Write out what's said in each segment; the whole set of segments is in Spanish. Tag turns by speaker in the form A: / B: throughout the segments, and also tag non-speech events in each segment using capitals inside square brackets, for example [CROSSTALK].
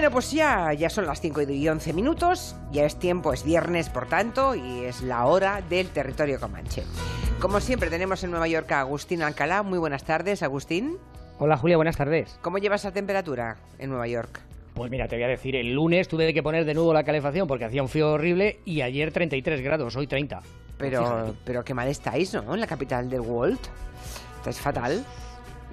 A: Bueno, pues ya, ya son las 5 y 11 minutos, ya es tiempo, es viernes por tanto, y es la hora del territorio comanche. Como siempre tenemos en Nueva York a Agustín Alcalá. Muy buenas tardes, Agustín.
B: Hola Julia, buenas tardes.
A: ¿Cómo llevas la temperatura en Nueva York?
B: Pues mira, te voy a decir, el lunes tuve que poner de nuevo la calefacción porque hacía un frío horrible y ayer 33 grados, hoy 30.
A: Pero, pero qué mal estáis, ¿no? En la capital del Walt. Estáis fatal.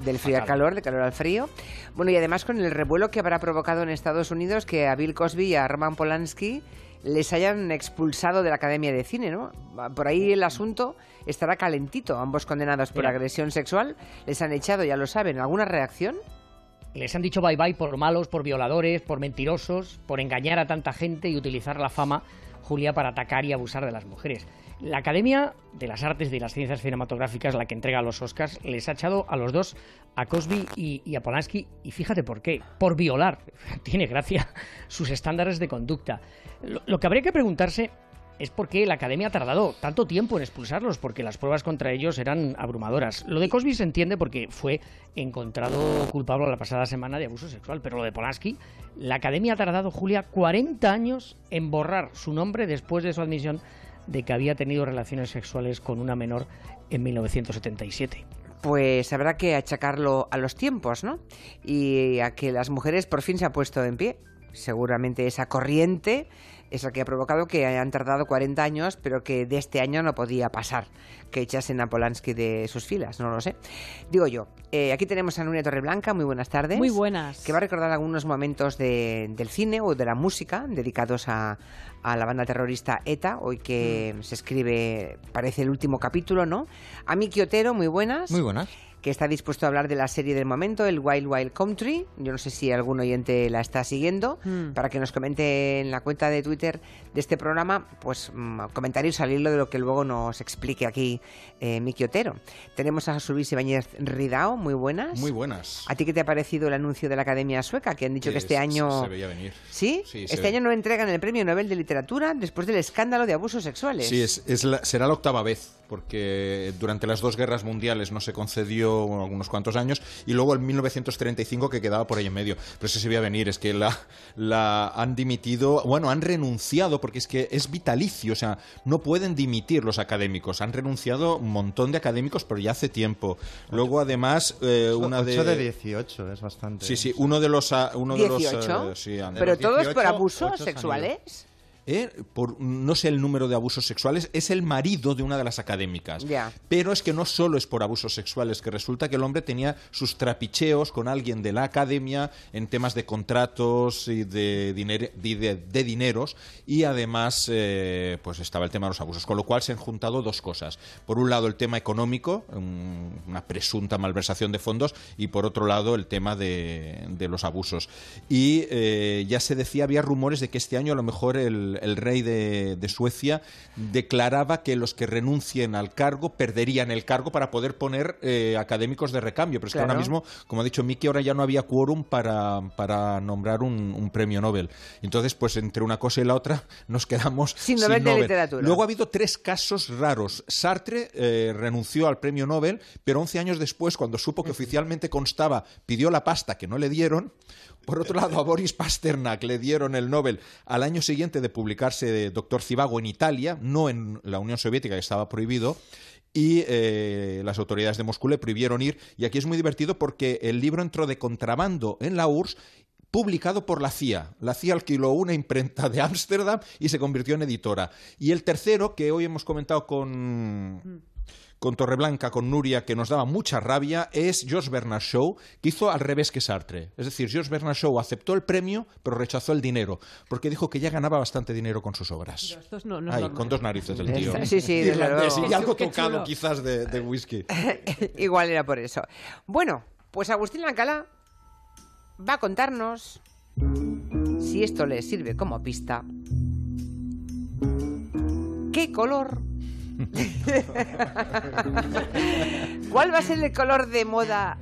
A: Del frío al calor, de calor al frío. Bueno, y además con el revuelo que habrá provocado en Estados Unidos que a Bill Cosby y a Roman Polanski les hayan expulsado de la Academia de Cine, ¿no? Por ahí el asunto estará calentito. Ambos condenados por
B: Mira.
A: agresión sexual les han echado, ya lo saben. ¿Alguna reacción?
B: Les han dicho bye bye por malos, por violadores, por mentirosos, por engañar a tanta gente y utilizar la fama, Julia, para atacar y abusar de las mujeres. La Academia de las Artes y las Ciencias Cinematográficas, la que entrega los Oscars, les ha echado a los dos, a Cosby y, y a Polanski, y fíjate por qué, por violar, [LAUGHS] tiene gracia, sus estándares de conducta. Lo, lo que habría que preguntarse es por qué la Academia ha tardado tanto tiempo en expulsarlos, porque las pruebas contra ellos eran abrumadoras. Lo de Cosby se entiende porque fue encontrado culpable la pasada semana de abuso sexual, pero lo de Polanski, la Academia ha tardado, Julia, 40 años en borrar su nombre después de su admisión de que había tenido relaciones sexuales con una menor en 1977.
A: Pues habrá que achacarlo a los tiempos, ¿no? Y a que las mujeres por fin se han puesto en pie. Seguramente esa corriente es la que ha provocado que hayan tardado 40 años, pero que de este año no podía pasar que echasen a Polanski de sus filas, no lo sé. Digo yo, eh, aquí tenemos a Nuria Torreblanca, muy buenas tardes.
C: Muy buenas.
A: Que va a recordar algunos momentos de- del cine o de la música dedicados a, a la banda terrorista ETA, hoy que
C: Mm.
A: se escribe, parece el último capítulo, ¿no? A Miki Otero, muy buenas
D: Muy buenas.
A: Que está dispuesto a hablar de la serie del momento, el Wild Wild Country. Yo no sé si algún oyente la está siguiendo,
C: Hmm.
A: para que nos comente en la cuenta de Twitter de este programa, pues mm, comentarios al hilo de lo que luego nos explique aquí eh, Miki Otero. Tenemos a José Luis Ibáñez Ridao, muy buenas.
D: Muy buenas.
A: ¿A ti qué te ha parecido el anuncio de la Academia Sueca? Que han dicho que, este
D: se-
A: año...
D: Se, veía venir.
A: ¿Sí? Este
D: ve.
A: año no entregan el Premio Nobel de Literatura después del escándalo de abusos sexuales.
D: Sí, es, es la- será la octava vez, porque durante las dos guerras mundiales no se concedió unos cuantos años, y luego en 1935 que quedaba por ahí en medio. Pero eso se veía venir, es que la, la han dimitido, bueno, han renunciado, porque es que es vitalicio, o sea, no pueden dimitir los académicos. Han renunciado un montón de académicos, pero ya hace tiempo. Luego, además, eh, una de...
E: 8 de 18, es bastante.
D: Sí, sí, uno de los... Uno de los
A: 18.
D: eh, sí,
A: Pero todos por
E: 18,
A: abusos sexuales.
D: ¿Eh? por no sé el número de abusos sexuales, es el marido de una de las académicas. Pero es que no solo es por abusos sexuales, que resulta que el hombre tenía sus trapicheos con alguien de la academia en temas de contratos y de, diner- de, de- de dineros y además eh, pues estaba el tema de los abusos, con lo cual se han juntado dos cosas. Por un lado el tema económico, un- una presunta malversación de fondos y por otro lado el tema de, de los abusos. Y eh, ya se decía, había rumores de que este año a lo mejor el, el rey de, de Suecia declaraba que los que renuncien al cargo perderían el cargo para poder poner eh, académicos de recambio. Pero es
A: Claro.
D: que ahora mismo, como ha dicho Miki, ahora ya no había quórum para, para nombrar un, un premio Nobel. Entonces, pues entre una cosa y la otra [LAUGHS] nos quedamos
A: Sin Nobel de literatura.
D: Luego ha habido tres casos raros. Sartre eh, renunció al premio Nobel, pero 11 años después, cuando supo que oficialmente constaba, pidió la pasta que no le dieron. Por otro lado, a Boris Pasternak le dieron el Nobel al año siguiente de publicarse Doctor Civago en Italia, no en la Unión Soviética, que estaba prohibido. Y eh, las autoridades de Moscú le prohibieron ir. Y aquí es muy divertido porque el libro entró de contrabando en la URSS publicado por la CIA. La CIA alquiló una imprenta de Ámsterdam y se convirtió en editora. Y el tercero, que hoy hemos comentado con, con Torreblanca, con Nuria, que nos daba mucha rabia, es George Bernard Shaw, que hizo al revés que Sartre. Es decir, George Bernard Shaw aceptó el premio, pero rechazó el dinero, porque dijo que ya ganaba bastante dinero con sus obras.
C: No, no normal.
D: con dos narices el tío.
A: Sí, sí,
D: Irlandés, y algo tocado quizás de, de whisky. [LAUGHS]
A: Igual era por eso. Bueno, pues Agustín Lancalá va a contarnos, si esto le sirve como pista, qué color... [LAUGHS] ¿Cuál va a ser el color de moda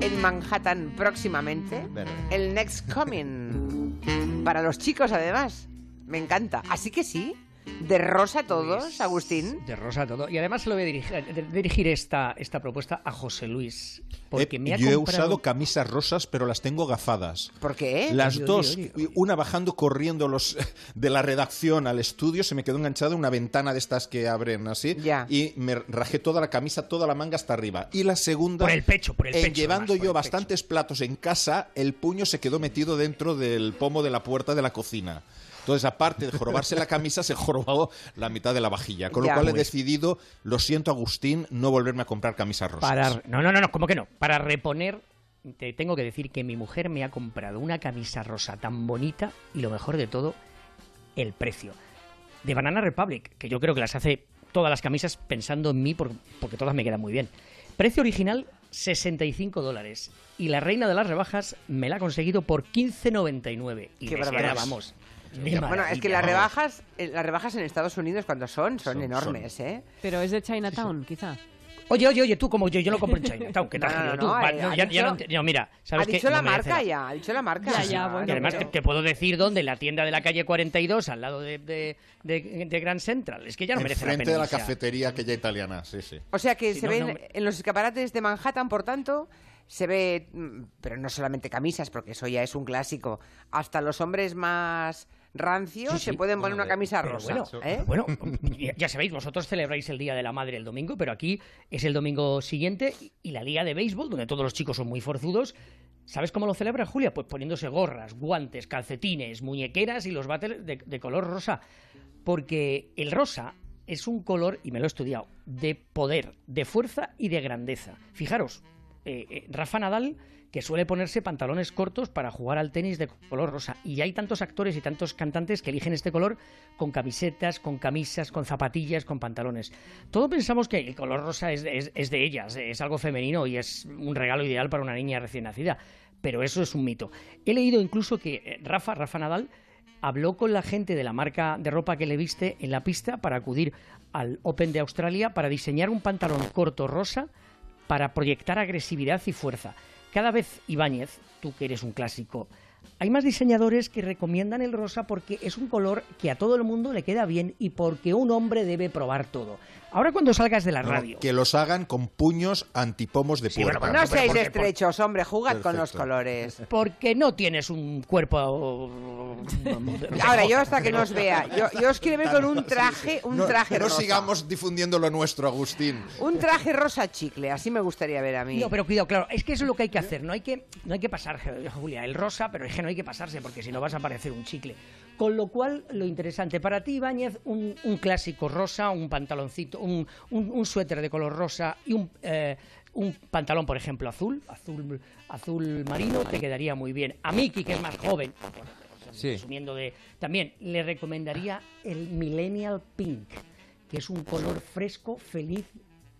A: en Manhattan próximamente?
E: Verde.
A: El next coming. Para los chicos, además. Me encanta. Así que sí. ¿De rosa todos, Agustín?
B: De rosa todo. Y además se lo voy a dirigir, de- dirigir esta, esta propuesta a José Luis. Porque
D: Eh,
B: me ha
D: yo he usado camisas rosas, pero las tengo gafadas.
A: ¿Por qué?
D: Las
B: Oye,
D: dos,
B: oye, oye.
D: una bajando corriendo los [LAUGHS] de la redacción al estudio, se me quedó enganchada una ventana de estas que abren así
A: Ya.
D: y me rajé toda la camisa, toda la manga hasta arriba. Y la segunda,
B: Por el pecho, por el
D: en
B: pecho,
D: llevando
B: además,
D: yo
B: pecho.
D: bastantes platos en casa, el puño se quedó metido dentro del pomo de la puerta de la cocina. Entonces, aparte de jorobarse la camisa, se jorobó la mitad de la vajilla. Con
A: Ya.
D: lo cual he decidido, lo siento Agustín, no volverme a comprar camisas rosas.
B: Para, no, no, no, no, ¿cómo que no? Para reponer, te tengo que decir que mi mujer me ha comprado una camisa rosa tan bonita y lo mejor de todo, el precio. De Banana Republic, que yo creo que las hace todas las camisas pensando en mí por- porque todas me quedan muy bien. Precio original, 65 dólares. Y la reina de las rebajas me la ha conseguido por 15,99. Y
A: Qué
B: queda,
A: barbaridad.
B: vamos.
A: Bueno, es que las rebajas, eh, las rebajas en Estados Unidos cuando son, son,
D: Son-
A: enormes, ¿eh?
C: Pero es de Chinatown, quizá.
B: Oye, oye, oye, tú como yo, yo lo compro en [LAUGHS] Chinatown, ¿qué
A: No,
B: tal?
A: no,
B: tú?
A: no,
B: Va, no,
A: ha
B: ya, ya
A: dicho-
B: no, mira,
A: Ha
B: ¿sabes qué?
A: dicho la
B: No merece
A: marca ya, ha dicho la marca.
C: Ya, ya, bueno,
B: Y además te,
C: pero-
B: te puedo decir dónde, la tienda de la calle 42, al lado de, de, de- de Grand Central. Es que ya no merece la
D: Enfrente
B: pena.
D: de la cafetería aquella italiana, sí, sí.
A: O sea que
B: Sí,
A: se
B: no,
A: ven en los escaparates de Manhattan, por tanto, se ve, mm, pero no solamente camisas, porque eso ya es un clásico. Hasta los hombres más
B: Sí, sí.
A: se pueden poner
E: Bueno,
A: una camisa
B: pero
A: rosa.
B: bueno,
A: ¿eh?
B: Bueno, ya- ya sabéis, vosotros celebráis el Día de la Madre el domingo, pero aquí es el domingo siguiente y- la Liga de Béisbol, donde todos los chicos son muy forzudos. ¿Sabes cómo lo celebran, Julia? Pues poniéndose gorras, guantes, calcetines, muñequeras y los bates de, de color rosa. Porque el rosa es un color, y me lo he estudiado, de poder, de fuerza y de grandeza. Fijaros, eh, eh, Rafa Nadal, que suele ponerse pantalones cortos para jugar al tenis de color rosa. Y hay tantos actores y tantos cantantes que eligen este color con camisetas, con camisas, con zapatillas, con pantalones. Todos pensamos que el color rosa es, es- es de ellas, es algo femenino y es un regalo ideal para una niña recién nacida. Pero eso es un mito. He leído incluso que eh, Rafa, Rafa Nadal, habló con la gente de la marca de ropa que le viste en la pista para acudir al Open de Australia para diseñar un pantalón corto rosa para proyectar agresividad y fuerza. Cada vez, Ibáñez, tú que eres un clásico, hay más diseñadores que recomiendan el rosa porque es un color que a todo el mundo le queda bien y porque un hombre debe probar todo. Ahora cuando salgas de la
D: No,
B: radio...
D: que los hagan con puños antipomos de
B: Sí,
D: puerta.
B: bueno,
A: No seáis
B: porque-
A: estrechos, hombre, jugad con los
D: Perfecto.
A: colores. [LAUGHS]
B: Porque no tienes un cuerpo... [LAUGHS]
A: Ahora, yo hasta que no os vea, yo, yo os quiero ver con un [LAUGHS] traje, un
D: no,
A: traje
D: no
A: rosa.
D: sigamos difundiendo lo nuestro, Agustín.
A: Un traje rosa chicle, así me gustaría ver a mí.
B: No, pero cuidado, claro, es que eso es lo que hay que hacer. No hay que, no hay que pasar, Julia, el rosa, pero es que no hay que pasarse porque si no vas a parecer un chicle. Con lo cual, lo interesante para ti, Ibáñez, un, un clásico rosa, un pantaloncito, un, un- un suéter de color rosa y un, eh, un pantalón, por ejemplo, azul, azul, azul marino, te quedaría muy bien. A Miki, que es más joven,
E: Sí.
B: asumiendo de, también le recomendaría el Millennial Pink, que es un color fresco, feliz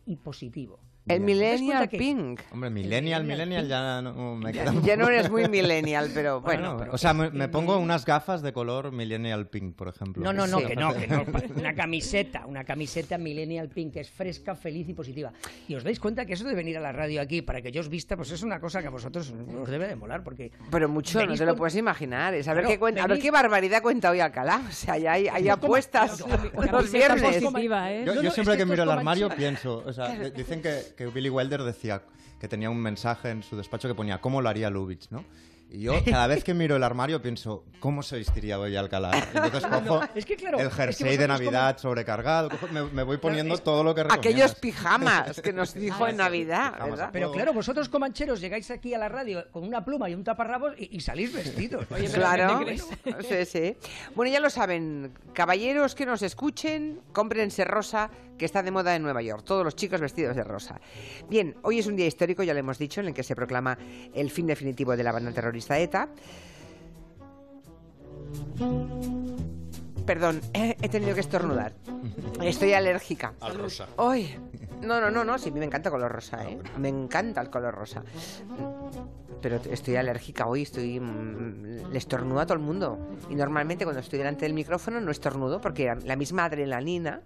B: y positivo.
A: El
B: ¿Te das
A: millennial pink.
E: Hombre, millennial,
B: millennial,
E: millennial ya no me
A: Ya,
E: queda
A: ya no eres muy [LAUGHS] millennial, pero
B: Bueno,
A: bueno.
B: pero-
E: O sea, me, me pongo unas gafas de color millennial pink, por ejemplo.
B: No, no, no,
A: Sí.
B: que no, que no. [LAUGHS] Una camiseta, una camiseta Millennial Pink que es fresca, feliz y positiva. Y os dais cuenta que eso de venir a la radio aquí para que yo os vista, pues es una cosa que a vosotros os debe de molar, porque
A: Pero mucho, no
B: Venís
A: te lo
B: con-
A: puedes imaginar. Es a, ver
B: Claro,
A: qué cuenta, a ver
B: venís-
A: qué barbaridad cuenta hoy Alcalá. O sea, ya hay, hay apuestas
C: Una
A: los
C: camiseta
A: viernes.
C: positiva, ¿eh?
E: Yo, yo siempre
B: es
E: que
B: que
E: miro el armario pienso, o sea, [LAUGHS] dicen que, que Billy Wilder decía que tenía un mensaje en su despacho que ponía ¿cómo lo haría Lubitsch, no? Y yo cada vez que miro el armario pienso ¿cómo se vestiría hoy Alcalá? Entonces [LAUGHS] cojo
B: es que claro,
E: el
B: es que
E: jersey de Navidad sobrecargado, cojo- me, me voy poniendo
B: es-
E: todo lo que
A: Aquellos pijamas que nos [LAUGHS] dijo en Navidad,
E: Pijamas
A: ¿verdad?
E: a
B: Pero claro, vosotros comancheros llegáis aquí a la radio con una pluma y un taparrabos y, y salís vestidos. Oye,
A: Claro, sí, sí. Bueno, ya lo saben, caballeros que nos escuchen, cómprense rosa, que está de moda en Nueva York. Todos los chicos vestidos de rosa. Bien, hoy es un día histórico, ya lo hemos dicho, en el que se proclama el fin definitivo de la banda terrorista ETA. Perdón, [LAUGHS] he tenido que estornudar. Estoy alérgica.
D: Al rosa.
A: ¡Ay! No, no, no, no, sí, a mí me encanta el color rosa, ¿eh? Me encanta el color rosa. Pero estoy alérgica hoy, estoy... mm, le estornudo a todo el mundo. Y normalmente cuando estoy delante del micrófono no estornudo porque la misma adrenalina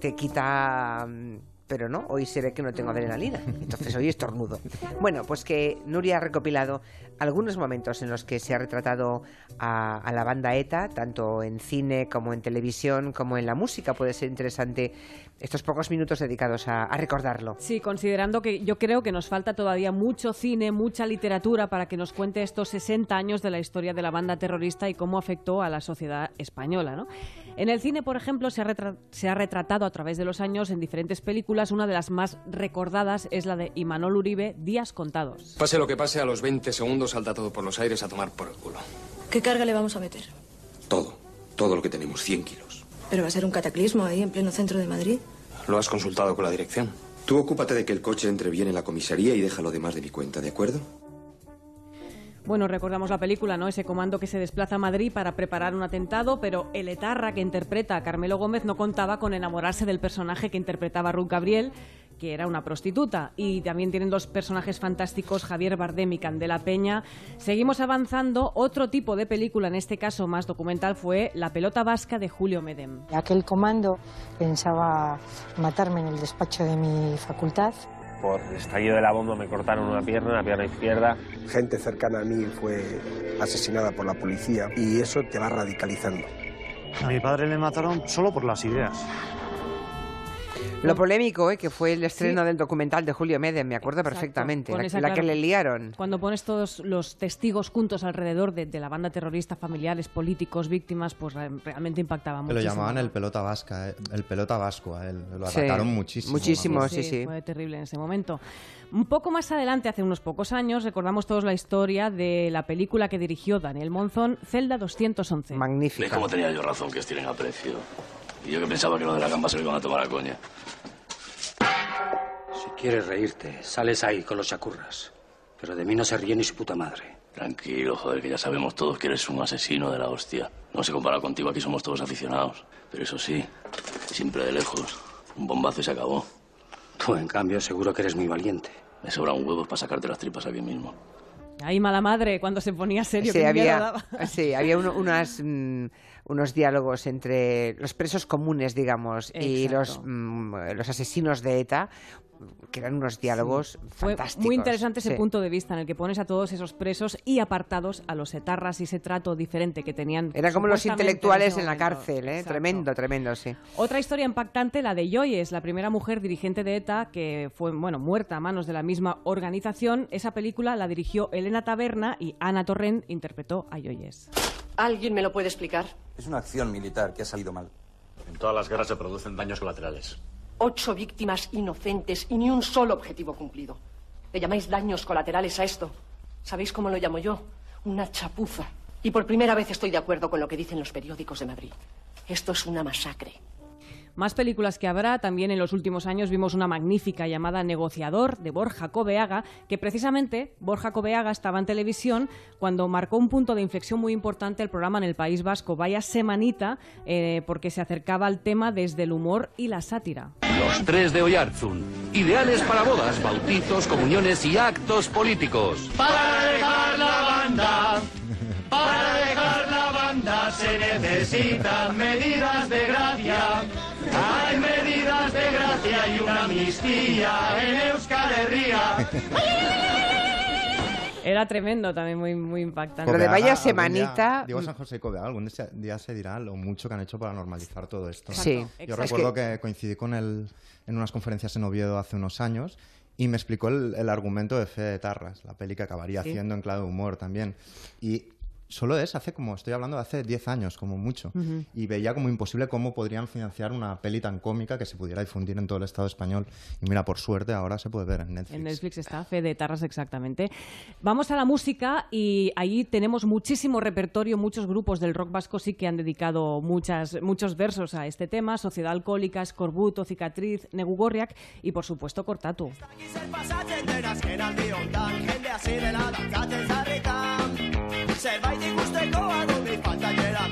A: te quita... mm, pero no, hoy se ve que no tengo adrenalina, entonces hoy estornudo. Bueno, pues que Nuria ha recopilado algunos momentos en los que se ha retratado a, a la banda ETA, tanto en cine como en televisión, como en la música. Puede ser interesante estos pocos minutos dedicados a, a recordarlo.
C: Sí, considerando que yo creo que nos falta todavía mucho cine, mucha literatura para que nos cuente estos 60 años de la historia de la banda terrorista y cómo afectó a la sociedad española. ¿no? En el cine, por ejemplo, se ha, se ha retratado a través de los años en diferentes películas. Una de las más recordadas es la de Imanol Uribe, Días Contados.
F: Pase lo que pase, a los 20 segundos salta todo por los aires a tomar por el culo.
G: ¿Qué carga le vamos a meter?
F: Todo. Todo lo que tenemos, 100 kilos.
G: Pero va a ser un cataclismo ahí en pleno centro de Madrid.
F: ¿Lo has consultado con la dirección? Tú ocúpate de que el coche entre bien en la comisaría y deja lo demás de mi cuenta, ¿de acuerdo?
C: Bueno, recordamos la película, ¿no? Ese comando que se desplaza a Madrid para preparar un atentado, pero el etarra que interpreta a Carmelo Gómez no contaba con enamorarse del personaje que interpretaba Ruth Gabriel, que era una prostituta. Y también tienen dos personajes fantásticos, Javier Bardem y Candela Peña. Seguimos avanzando. Otro tipo de película, en este caso más documental, fue La pelota vasca de Julio Medem.
H: Aquel comando pensaba matarme en el despacho de mi facultad.
I: Por el estallido de la bomba me cortaron una pierna, la pierna izquierda.
J: Gente cercana a mí fue asesinada por la policía y eso te va radicalizando.
K: A mi padre le mataron solo por las ideas.
A: Lo polémico, ¿eh? que fue el estreno del documental de Julio Medem, me acuerdo perfectamente,
C: Con
A: la, la que le liaron.
C: Cuando pones todos los testigos juntos alrededor de, de la banda terrorista, familiares, políticos, víctimas, pues re- realmente impactaba mucho.
E: lo llamaban el pelota vasca, eh, el pelota vasco a él. Lo
A: Sí,
E: atacaron muchísimo.
A: muchísimo,
E: vamos.
A: sí, sí.
C: Fue terrible en ese momento. Un poco más adelante, hace unos pocos años, recordamos todos la historia de la película que dirigió Daniel Monzón, Celda 211.
A: Magnífica.
L: ¿Ves cómo tenía yo razón que estiren a precio? Y yo que pensaba que lo de la gamba se lo iban a tomar a coña.
M: Si quieres reírte, sales ahí con los chacurras. Pero de mí no se ríe ni su puta madre.
L: Tranquilo, joder, que ya sabemos todos que eres un asesino de la hostia. No se compara contigo, aquí somos todos aficionados. Pero eso sí, siempre de lejos. Un bombazo y se acabó.
M: Tú, en cambio, seguro que eres muy valiente.
L: Me sobran huevos para sacarte las tripas aquí mismo.
C: Ahí mala madre, cuando se ponía serio.
A: Sí,
C: miedo
A: había,
C: daba. [LAUGHS]
A: sí, había uno- unas, mm, unos diálogos entre los presos comunes, digamos, y los, mm, los asesinos de ETA, que eran unos diálogos
C: Fue
A: fantásticos.
C: muy interesante ese
A: Sí.
C: punto de vista en el que pones a todos esos presos y apartados a los etarras y ese trato diferente que tenían.
A: Era como los intelectuales en la cárcel, ¿eh? Tremendo, tremendo, sí.
C: Otra historia impactante, la de Joyes, la primera mujer dirigente de ETA que fue bueno, muerta a manos de la misma organización. Esa película la dirigió Elena Taberna y Ana Torrent interpretó a Joyes.
N: ¿Alguien me lo puede explicar?
O: Es una acción militar que ha salido mal.
L: En todas las guerras se producen daños colaterales.
N: Ocho víctimas inocentes y ni un solo objetivo cumplido. ¿Le llamáis daños colaterales a esto? ¿Sabéis cómo lo llamo yo? Una chapuza. Y por primera vez estoy de acuerdo con lo que dicen los periódicos de Madrid. Esto es una masacre.
C: Más películas que habrá, también en los últimos años vimos una magnífica llamada Negociador de Borja Cobeaga, que precisamente Borja Cobeaga estaba en televisión cuando marcó un punto de inflexión muy importante el programa en el País Vasco. Vaya semanita, eh, porque se acercaba al tema desde el humor y la sátira.
P: Los tres de Oyarzun. Ideales para bodas, bautizos, comuniones y actos políticos.
Q: Para dejar la banda, para dejar la banda se necesitan medidas de gracia. Hay medidas de gracia y una amnistía en Euskal Herria. [LAUGHS]
C: Era tremendo también, muy, muy impactante.
A: Pero de vaya semanita,
E: día- digo
A: mm.
E: San José y algún día- día se dirá lo mucho que han hecho para normalizar todo esto.
A: Sí.
E: Yo
A: Exacto.
E: recuerdo
A: Es
E: que... coincidí con él en unas conferencias en Oviedo hace unos años y me explicó el, el argumento de Fe de Tarras, la peli que acabaría
C: Sí.
E: haciendo en clave de humor también. Y solo es hace como, estoy hablando de hace 10 años, como mucho. Y veía como imposible cómo podrían financiar una peli tan cómica que se pudiera difundir en todo el Estado español. Y mira, por suerte ahora se puede ver en Netflix.
C: En Netflix está, Fe de Tarras exactamente. Vamos a la música y ahí tenemos muchísimo repertorio, muchos grupos del rock vasco sí que han dedicado muchas, muchos versos a este tema, Sociedad Alcohólica, Escorbuto, Cicatriz, Negugorriak y por supuesto Cortatu.
Q: Zerbait ikusteko adumi falta jera,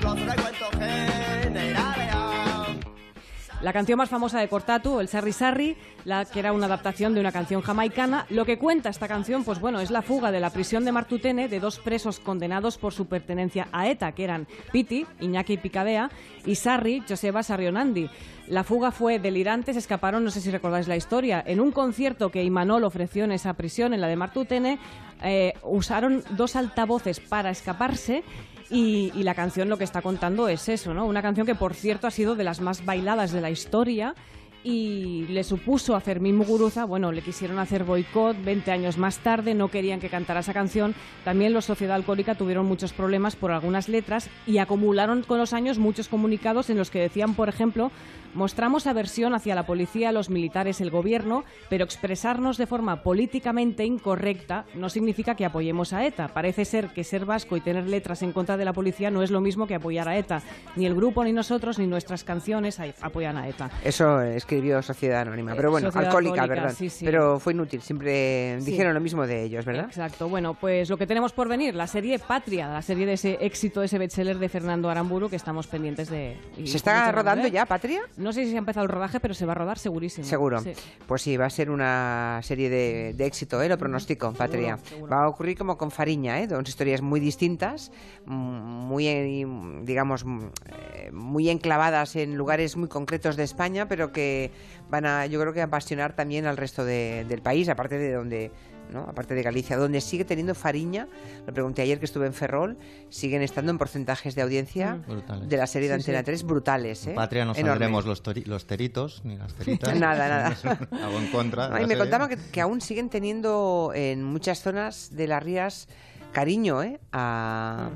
C: La canción más famosa de Cortatu, el Sarri Sarri, la que era una adaptación de una canción jamaicana. Lo que cuenta esta canción, pues bueno, es la fuga de la prisión de Martutene de dos presos condenados por su pertenencia a ETA, que eran Piti, Iñaki Picabea, y Sarri, Joseba Sarrionandi. La fuga fue delirante, se escaparon, no sé si recordáis la historia, en un concierto que Imanol ofreció en esa prisión, en la de Martutene, eh, usaron dos altavoces para escaparse y, y, la canción lo que está contando es eso, ¿no? Una canción que, por cierto, ha sido de las más bailadas de la historia y le supuso a Fermín Muguruza, bueno, le quisieron hacer boicot 20 años más tarde, no querían que cantara esa canción. También los Sociedad Alcohólica tuvieron muchos problemas por algunas letras y acumularon con los años muchos comunicados en los que decían, por ejemplo, mostramos aversión hacia la policía, los militares, el gobierno, pero expresarnos de forma políticamente incorrecta no significa que apoyemos a ETA. Parece ser que ser vasco y tener letras en contra de la policía no es lo mismo que apoyar a ETA. Ni el grupo, ni nosotros, ni nuestras canciones apoyan a ETA.
A: Eso escribió Sociedad Anónima, pero bueno,
C: Sociedad
A: alcohólica,
C: Alcohólica,
A: ¿verdad?
C: sí, sí.
A: Pero fue inútil, siempre
C: Sí.
A: dijeron lo mismo de ellos, ¿verdad?
C: Exacto. Bueno, pues lo que tenemos por venir, la serie Patria, la serie de ese éxito, ese bestseller de Fernando Aramburu que estamos pendientes de.
A: ¿Se está rodando
C: ¿eh?
A: ya, Patria?
C: No sé si se ha empezado el rodaje, pero se va a rodar segurísimo.
A: Seguro.
C: Sí.
A: Pues sí, va a ser una serie de, de éxito, ¿eh? lo pronostico, Patria.
C: seguro.
A: Va a ocurrir como con Fariña, ¿eh? dos historias muy distintas, mm, muy, eh, digamos, mm, eh, muy enclavadas en lugares muy concretos de España, pero que van a, yo creo que apasionar también al resto de- del país, aparte de donde... ¿no? aparte de Galicia, donde sigue teniendo Fariña, lo pregunté ayer que estuve en Ferrol, siguen estando en porcentajes de audiencia
E: Mm. Brutales.
A: de la serie de
E: Sí, sí.
A: Antena 3 brutales. ¿eh?
E: En Patria no saldremos los, teritos ni las teritas. [LAUGHS]
A: Nada, nada. [LAUGHS]
E: Algo en contra.
A: me contaban que, que aún siguen teniendo en muchas zonas de las rías cariño ¿eh? a,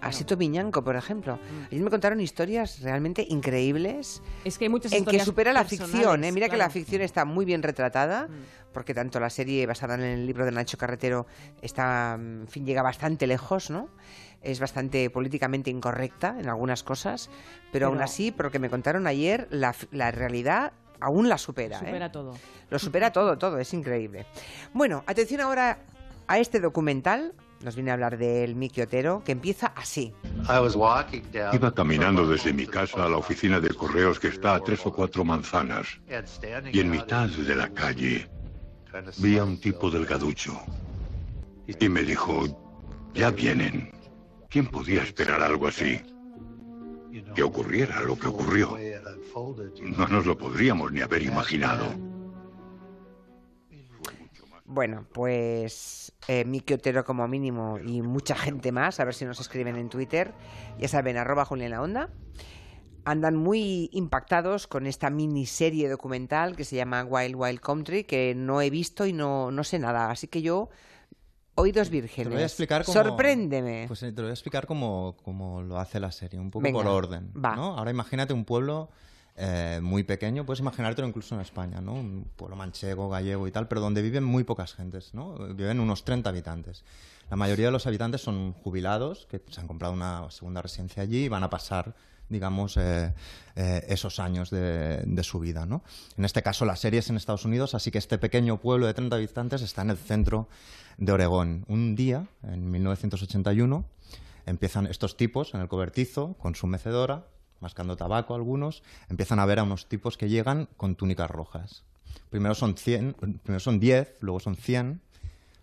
A: a Sito Miñanco, por ejemplo. Ayer me contaron historias realmente increíbles
C: Es que hay muchas
A: en que supera la ficción. ¿eh? Mira que la ficción está muy bien retratada, porque tanto la serie basada en el libro de Nacho Carretero está, en fin, llega bastante lejos, ¿no? Es bastante políticamente incorrecta en algunas cosas, pero, aún así, por lo que me contaron ayer, la, la realidad aún la supera. ¿eh?
C: Supera todo.
A: Lo supera todo, todo, es increíble. Bueno, atención ahora a este documental. Nos viene a hablar del Miki Otero, que empieza así.
R: Iba caminando desde mi casa a la oficina de correos que está a tres o cuatro manzanas. Y en mitad de la calle vi a un tipo delgaducho. Y me dijo, ya vienen. ¿Quién podía esperar algo así? Que ocurriera lo que ocurrió. No nos lo podríamos ni haber imaginado.
A: Bueno, pues eh, Miki Otero como mínimo y mucha gente más, a ver si nos escriben en Twitter, ya saben, arroba Julián La Onda, andan muy impactados con esta miniserie documental que se llama Wild Wild Country, que no he visto y no, no sé nada, así que yo, oídos vírgenes,
E: Te lo voy a explicar cómo...
A: sorpréndeme.
E: Pues eh, te lo voy a explicar cómo, cómo lo hace la serie, un poco
A: Venga,
E: por orden.
A: va.
E: ¿no? Ahora imagínate un pueblo eh, muy pequeño, puedes imaginártelo incluso en España, ¿no? Un pueblo manchego, gallego y tal, pero donde viven muy pocas gentes, ¿no? Viven unos 30 habitantes. La mayoría de los habitantes son jubilados, que se han comprado una segunda residencia allí y van a pasar digamos, eh, eh, esos años de, su vida. ¿no? En este caso, la serie es en Estados Unidos, así que este pequeño pueblo de 30 habitantes está en el centro de Oregón. Un día, en 1981, empiezan estos tipos en el cobertizo con su mecedora, mascando tabaco algunos, empiezan a ver a unos tipos que llegan con túnicas rojas. Primero son 100, primero son 10, luego son 100,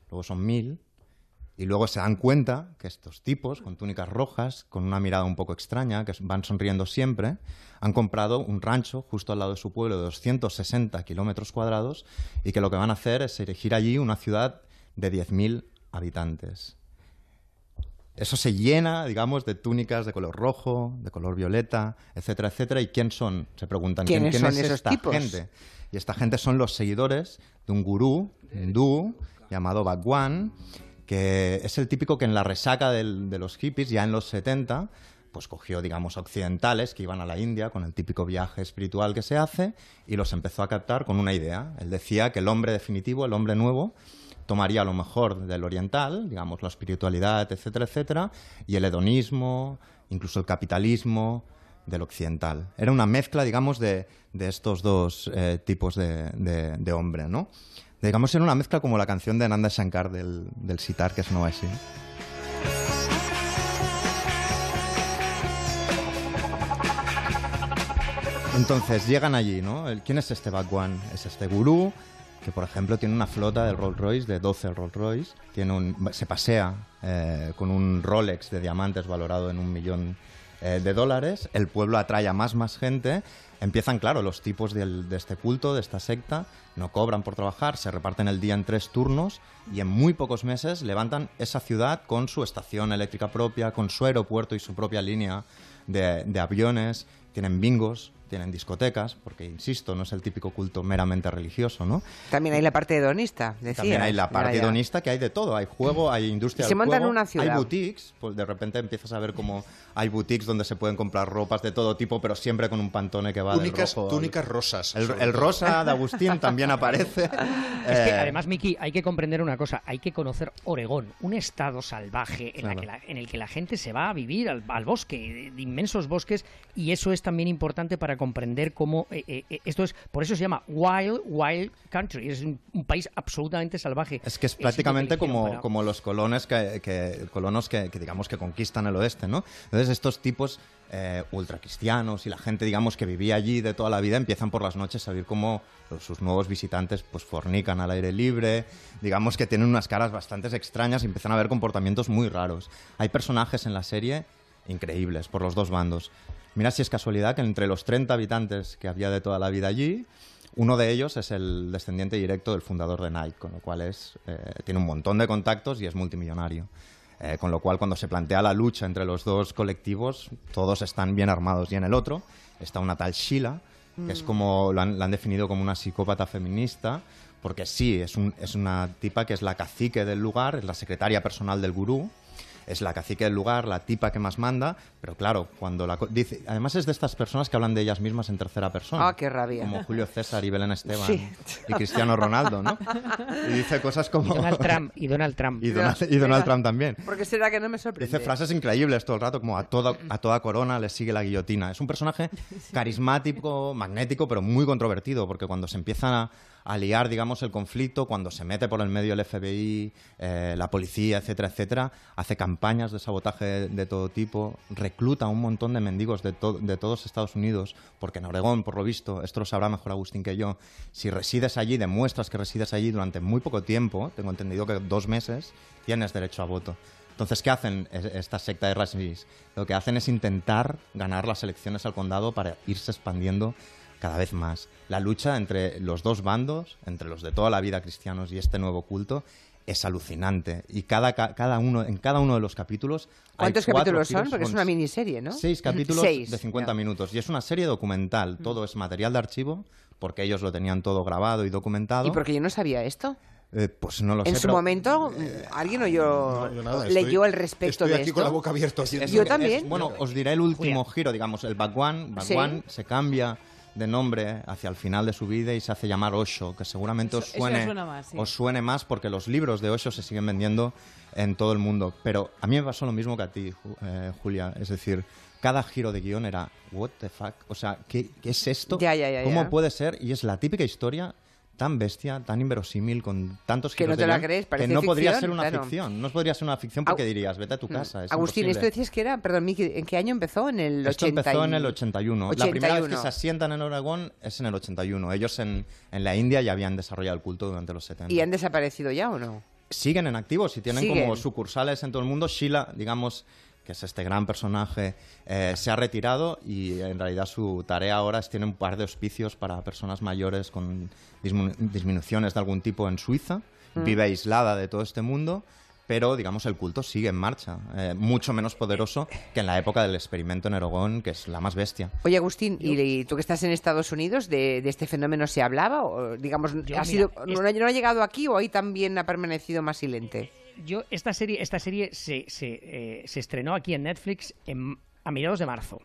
E: luego son 1000 y luego se dan cuenta que estos tipos con túnicas rojas, con una mirada un poco extraña, que van sonriendo siempre, han comprado un rancho justo al lado de su pueblo de 260 kilómetros cuadrados y que lo que van a hacer es erigir allí una ciudad de 10.000 habitantes. Eso se llena, digamos, de túnicas de color rojo, de color violeta, etcétera, etcétera. ¿Y quién son? Se preguntan. ¿Quién,
A: ¿Quiénes
E: quién
A: son
E: es
A: esos
E: esta
A: tipos?
E: gente? Y esta gente son los seguidores de un gurú hindú llamado Bhagwan, que es el típico que en la resaca del- de los hippies, ya en los 70, pues cogió, digamos, occidentales que iban a la India con el típico viaje espiritual que se hace y los empezó a captar con una idea. Él decía que el hombre definitivo, el hombre nuevo, tomaría lo mejor del oriental, digamos, la espiritualidad, etcétera, etcétera, y el hedonismo, incluso el capitalismo del occidental. Era una mezcla, digamos, de, de estos dos eh, tipos de, de- hombre, ¿no? Digamos, era una mezcla como la canción de Nanda Shankar del, del sitar, que es no así. Entonces llegan allí, ¿no? ¿Quién es este Bhagwan? Es este gurú que, por ejemplo, tiene una flota de Rolls Royce, de 12 Rolls Royce, tiene un, se pasea eh, con un Rolex de diamantes valorado en un millón eh, de dólares, el pueblo atrae a más, más gente, empiezan, claro, los tipos de este culto, de esta secta, no cobran por trabajar, se reparten el día en tres turnos y en muy pocos meses levantan esa ciudad con su estación eléctrica propia, con su aeropuerto y su propia línea de aviones, tienen bingos, tienen discotecas, porque, insisto, no es el típico culto meramente religioso, ¿no?
A: También hay la parte hedonista, decía.
E: También hay la parte hedonista que hay de todo. Hay juego, hay industria
A: Y se
E: del
A: montan en
E: juego,
A: una ciudad.
E: Hay boutiques, pues de repente empiezas a ver como hay boutiques donde se pueden comprar ropas de todo tipo, pero siempre con un pantone que va del
D: Túnicas,
E: rojo al-
D: túnicas rosas.
E: El, el rosa de Agustín [LAUGHS] también aparece.
B: Es que
E: Eh,
B: además, Miki, hay que comprender una cosa, hay que conocer Oregón, un estado salvaje en, la
E: Claro.
B: que la- en el que la gente se va a vivir al, al bosque, de, de inmensos bosques, y eso es también importante para comprender cómo eh, eh, eh, esto es, por eso se llama Wild Wild Country, es un, un país absolutamente salvaje.
E: Es que es prácticamente como,
B: para-
E: como los colones que, que- colonos que, que digamos que conquistan el oeste, ¿no? Entonces estos tipos eh, ultracristianos y la gente digamos que vivía allí de toda la vida empiezan por las noches a ver cómo sus nuevos visitantes pues fornican al aire libre, digamos que tienen unas caras bastante extrañas y empiezan a ver comportamientos muy raros. Hay personajes en la serie increíbles por los dos bandos. Mira si es casualidad que entre los 30 habitantes que había de toda la vida allí, uno de ellos es el descendiente directo del fundador de Nike, con lo cual es, eh, tiene un montón de contactos y es multimillonario. Eh, con lo cual, cuando se plantea la lucha entre los dos colectivos, todos están bien armados. Y en el otro está una tal Sheila, que es
S: Mm.
E: como la han, definido como una psicópata feminista, porque sí, es, un- es una tipa que es la cacique del lugar, es la secretaria personal del gurú, es la cacique del lugar, la tipa que más manda, pero claro, cuando la co- dice, además es de estas personas que hablan de ellas mismas en tercera persona.
A: Ah, qué rabia.
E: Como Julio César y Belén Esteban
A: Sí.
E: y Cristiano Ronaldo, ¿no? Y dice cosas como
B: Y Donald Trump, y Donald Trump.
E: y Donald, y Donald Trump también.
A: Porque será que no me sorprende.
E: Dice frases increíbles todo el rato, como a toda, a toda corona le sigue la guillotina. Es un personaje [LAUGHS] carismático, magnético, pero muy controvertido, porque cuando se empiezan a, a liar, digamos, el conflicto, cuando se mete por el medio el FBI, eh, la policía, etcétera, etcétera, hace campañas de sabotaje de, todo tipo, recluta a un montón de mendigos de, to- de todos Estados Unidos, porque en Oregón, por lo visto, esto lo sabrá mejor Agustín que yo, si resides allí, demuestras que resides allí durante muy poco tiempo, tengo entendido que dos meses, tienes derecho a voto. Entonces, ¿qué hacen es- esta secta de racistas? Lo que hacen es intentar ganar las elecciones al condado para irse expandiendo cada vez más. La lucha entre los dos bandos, entre los de toda la vida cristianos y este nuevo culto, es alucinante. Y cada, ca- cada uno, en cada uno de los capítulos... hay
A: ¿Cuántos
E: cuatro
A: capítulos son? Porque es una miniserie, ¿no?
E: Seis capítulos
A: Seis.
E: de 50
A: Ya. Mm.
E: minutos. Y es una serie documental. Todo es material de archivo, porque ellos lo tenían todo grabado y documentado.
A: ¿Y porque yo no sabía esto?
E: Eh, pues no lo sé.
A: En su
E: pero-
A: momento, alguien oyó,
D: yo nada,
A: leyó
D: estoy-
A: al respecto
D: estoy
A: de
D: aquí
A: esto.
D: con la boca abierta
A: Yo
E: Es-
A: también.
E: bueno, os diré el último giro, digamos, el Bhagwan,
A: Sí.
E: Bhagwan se cambia de nombre hacia el final de su vida y se hace llamar Osho, que seguramente os
C: Eso-
E: suene,
C: suena más, sí.
E: os suene más porque los libros de Osho se siguen vendiendo en todo el mundo. Pero a mí me pasó lo mismo que a ti, eh, Julia. Es decir, cada giro de guion era, what the fuck? O sea, ¿qué, qué es esto?
A: Ya, ya, ya,
E: ¿Cómo puede ser? Y es la típica historia tan bestia, tan inverosímil, con tantos
A: Que no te la crees,
E: que
A: parece
E: no podría
A: ficción,
E: ser una
A: claro.
E: ficción. No podría ser una ficción porque
A: Au-
E: dirías, vete a tu
A: Mm.
E: casa. es
A: Agustín, esto decías que era, perdón, Miki, ¿en qué año empezó? En el
E: Esto
A: 80
E: empezó en el 81. La primera vez que
A: 81.
E: se asientan en Oregón es en el 81. Ellos en, en la India ya habían desarrollado el culto durante los 70.
A: ¿Y han desaparecido ya o no?
E: Siguen en activos y tienen
A: Siguen.
E: como sucursales en todo el mundo. Sheila, digamos, que es este gran personaje, eh, se ha retirado y en realidad su tarea ahora es tiene un par de hospicios para personas mayores con disminu- disminuciones de algún tipo en Suiza.
A: Mm.
E: Vive aislada de todo este mundo. Pero, digamos, el culto sigue en marcha, eh, mucho menos poderoso que en la época del experimento en Oregón, que es la más bestia.
A: Oye, Agustín, ¿y, y tú que estás en Estados Unidos, de, de este fenómeno se hablaba? ¿O, digamos,
B: Yo,
A: ha
B: mira,
A: sido,
B: es-
A: no, ha- no ha llegado aquí o ahí también ha permanecido más silente?
B: Yo, esta serie, esta serie se, se, eh, se estrenó aquí en Netflix en- a mediados de marzo.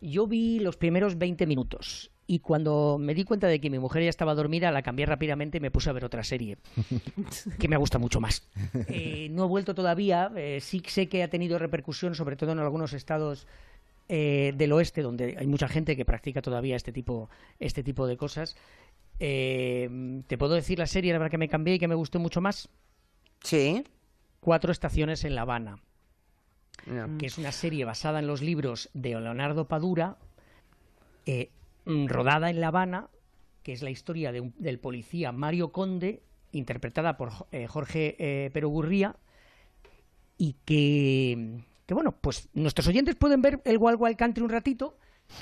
B: Yo vi los primeros 20 minutos y cuando me di cuenta de que mi mujer ya estaba dormida, la cambié rápidamente y me puse a ver otra serie [LAUGHS] que me gusta mucho más. [LAUGHS] Eh, no he vuelto todavía, eh, sí sé que ha tenido repercusión, sobre todo en algunos estados eh, del oeste, donde hay mucha gente que practica todavía este tipo, este tipo de cosas. Eh, ¿Te puedo decir la serie, la verdad que me cambié y que me gustó mucho más?
A: Sí.
B: Cuatro estaciones en La Habana,
A: No.
B: que es una serie basada en los libros de Leonardo Padura, eh, rodada en La Habana, que es la historia de un- del policía Mario Conde, interpretada por eh, Jorge eh, Perogurría, y que, que, bueno, pues nuestros oyentes pueden ver el Wild Wild Country un ratito,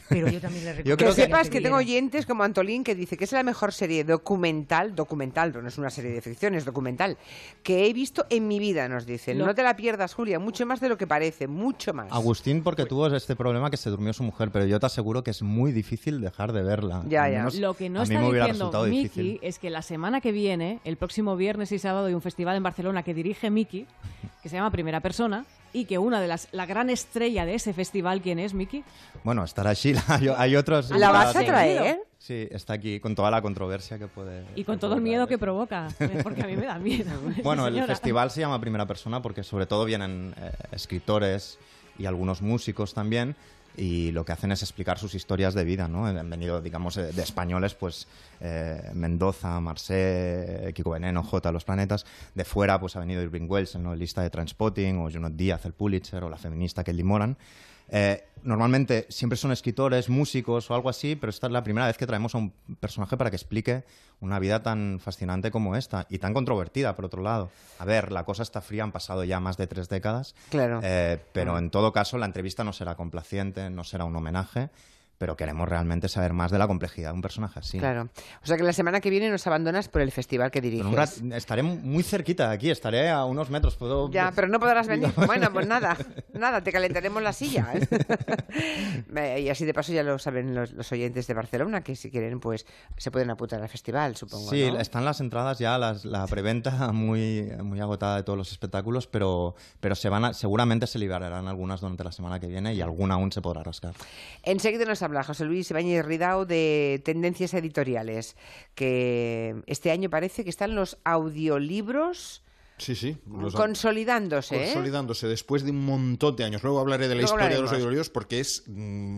B: pero yo también les recomiendo
A: que sepas
B: se
A: que tengo oyentes como Antolín que dice que es la mejor serie documental, documental, no es una serie de ficción, es documental, que he visto en mi vida, nos dicen.
E: Lo-
A: No te la pierdas, Julia, mucho más de lo que parece, mucho más.
E: Agustín porque tuvo este problema que se durmió su mujer, pero yo te aseguro que es muy difícil dejar de verla.
A: Ya, ya.
E: menos
C: Lo que no
E: a mí
C: está
E: me hubiera
C: diciendo Miki es que la semana que viene, el próximo viernes y sábado, hay un festival en Barcelona que dirige Miki, que se llama Primera Persona, y que una de las, la gran estrella de ese festival, ¿quién es, Miki?
E: Bueno, estará Sheila. [LAUGHS] Hay, hay otros.
C: ¿La vas a traer?
E: Sí, está aquí con toda la controversia que puede.
C: Y con todo el miedo que provoca, porque a mí me da miedo. [LAUGHS]
E: Bueno, el festival se llama Primera Persona porque sobre todo vienen eh, escritores y algunos músicos también y lo que hacen es explicar sus historias de vida, ¿no? Han venido, digamos, eh, de españoles, pues eh, Mendoza, Marcé, Kiko Veneno, J, Los Planetas. De fuera, pues ha venido Irving Welsh, el novelista de Transpotting, o Junot Díaz, el Pulitzer, o la feminista Kelly Moran. Eh, normalmente siempre son escritores, músicos o algo así, pero esta es la primera vez que traemos a un personaje para que explique una vida tan fascinante como esta y tan controvertida, por otro lado. A ver, la cosa está fría, han pasado ya más de tres décadas,
A: Claro.
E: eh, pero en todo caso la entrevista no será complaciente, no será un homenaje, pero queremos realmente saber más de la complejidad de un personaje así.
A: Claro. O sea que la semana que viene nos abandonas por el festival que diriges.
E: Un estaré muy cerquita de aquí, estaré a unos metros. Puedo...
A: Ya, pero no podrás venir. [LAUGHS] Bueno, pues nada, nada, te calentaremos la silla. Eh, [LAUGHS] y así de paso ya lo saben los, los oyentes de Barcelona, que si quieren, pues se pueden apuntar al festival, supongo.
E: Sí,
A: ¿no?
E: están las entradas ya, las- la preventa [LAUGHS] muy, muy agotada de todos los espectáculos, pero, pero se van a- seguramente se liberarán algunas durante la semana que viene y alguna aún se podrá rascar.
A: Enseguida nos habla José Luis Ibáñez Ridao de tendencias editoriales, que este año parece que están los audiolibros
D: Sí, sí. los-
A: consolidándose. ¿eh?
D: consolidándose después de un montón de años. Luego hablaré de la
A: Luego
D: historia de los audiolibros porque es mm,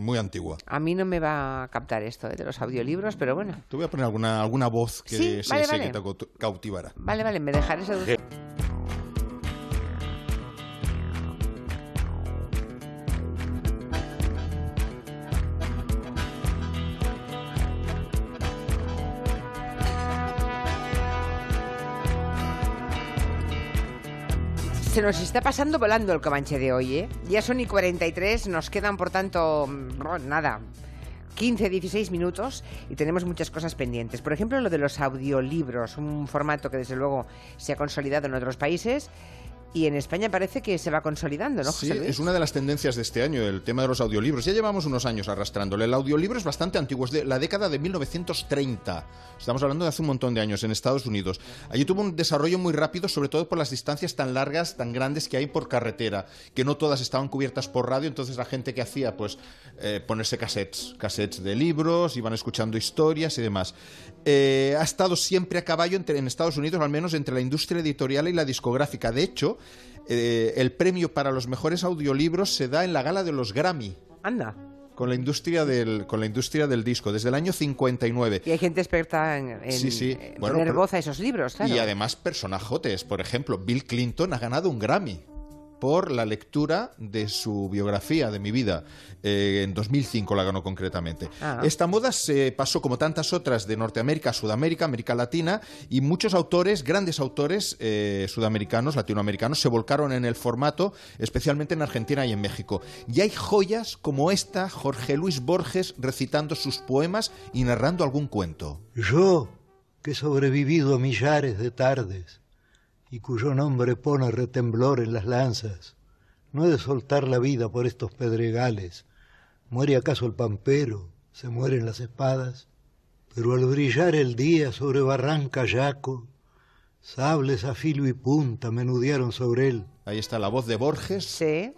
D: muy antigua.
A: A mí no me va a captar esto ¿eh? de los audiolibros, pero bueno.
D: Te voy a poner alguna, alguna voz que
A: Sí, vale, vale.
D: que te cau- cautivará.
A: Vale, vale, me dejaré seducir. Se nos está pasando volando el Comanche de hoy, ¿eh? Ya son y 43, nos quedan por tanto, mm, nada, 15, 16 minutos y tenemos muchas cosas pendientes. Por ejemplo, lo de los audiolibros, un formato que desde luego se ha consolidado en otros países y en España parece que se va consolidando, ¿no,
D: Sí,
A: José Luis?
D: es una de las tendencias de este año, el tema de los audiolibros. Ya llevamos unos años arrastrándole. El audiolibro es bastante antiguo, es de la década de 1930. Estamos hablando de hace un montón de años en Estados Unidos. Allí tuvo un desarrollo muy rápido, sobre todo por las distancias tan largas, tan grandes que hay por carretera, que no todas estaban cubiertas por radio, entonces la gente que hacía, pues, eh, ponerse cassettes, cassettes de libros, iban escuchando historias y demás. Eh, ha estado siempre a caballo entre, en Estados Unidos, al menos entre la industria editorial y la discográfica. De hecho, eh, el premio para los mejores audiolibros se da en la gala de los Grammy.
A: Anda.
D: Con la industria del, con la industria del disco, desde el año 59.
A: Y hay gente experta en, en-
D: Sí, sí.
A: en
D: Bueno,
A: poner
D: pero-
A: voz a esos libros, claro.
D: Y además personajotes. Por ejemplo, Bill Clinton ha ganado un Grammy por la lectura de su biografía de mi vida. Eh, en 2005 la ganó concretamente.
A: Ah.
D: Esta moda se pasó, como tantas otras, de Norteamérica a Sudamérica, América Latina, y muchos autores, grandes autores eh, sudamericanos, latinoamericanos, se volcaron en el formato, especialmente en Argentina y en México. Y hay joyas como esta, Jorge Luis Borges recitando sus poemas y narrando algún cuento.
S: Yo, que he sobrevivido a millares de tardes y cuyo nombre pone retemblor en las lanzas, no he de soltar la vida por estos pedregales. ¿Muere acaso el pampero? ¿Se mueren las espadas? Pero al brillar el día sobre Barranca Yaco, sables a filo y punta menudearon sobre él.
D: Ahí está la voz de Borges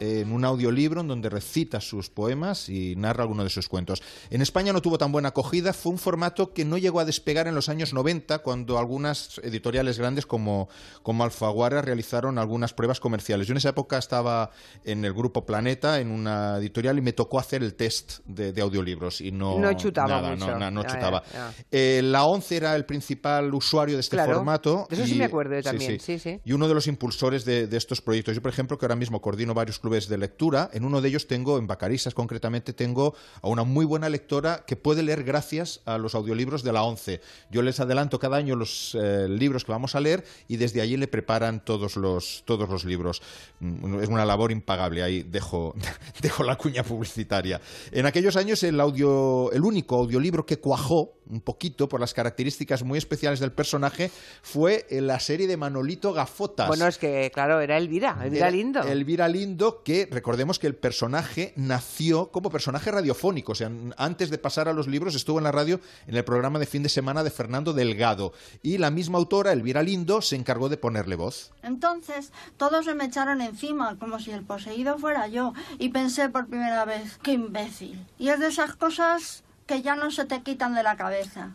D: en un audiolibro en donde recita sus poemas y narra alguno de sus cuentos. En España no tuvo tan buena acogida, fue un formato que no llegó a despegar en los años 90 cuando algunas editoriales grandes como, como Alfaguara realizaron algunas pruebas comerciales. Yo en esa época estaba en el grupo Planeta, en una editorial, y me tocó hacer el test de, de audiolibros y no,
A: No chutaba
D: nada,
A: mucho.
D: no, na- chutaba. Eh, la ONCE era el principal usuario de este
A: Claro,
D: formato.
A: de eso sí
D: y-
A: me acuerdo también, sí, sí.
D: Y uno de los impulsores de, de estos proyectos proyectos. Yo, por ejemplo, que ahora mismo coordino varios clubes de lectura, en uno de ellos tengo, en Bacarisas concretamente, tengo a una muy buena lectora que puede leer gracias a los audiolibros de la ONCE. Yo les adelanto cada año los eh, libros que vamos a leer y desde allí le preparan todos los, todos los libros. Mm, Es una labor impagable, ahí dejo, [LAUGHS] dejo la cuña publicitaria. En aquellos años el, audio, el único audiolibro que cuajó un poquito por las características muy especiales del personaje fue en la serie de Manolito Gafotas.
A: Bueno, es que, claro, era Elvira, Elvira Lindo.
D: Elvira Lindo, que recordemos que el personaje nació como personaje radiofónico. O sea, antes de pasar a los libros estuvo en la radio en el programa de fin de semana de Fernando Delgado. Y la misma autora, Elvira Lindo, se encargó de ponerle voz.
T: Entonces, todos se me echaron encima, como si el poseído fuera yo, y pensé por primera vez, qué imbécil. Y es de esas cosas que ya no se te quitan de la cabeza.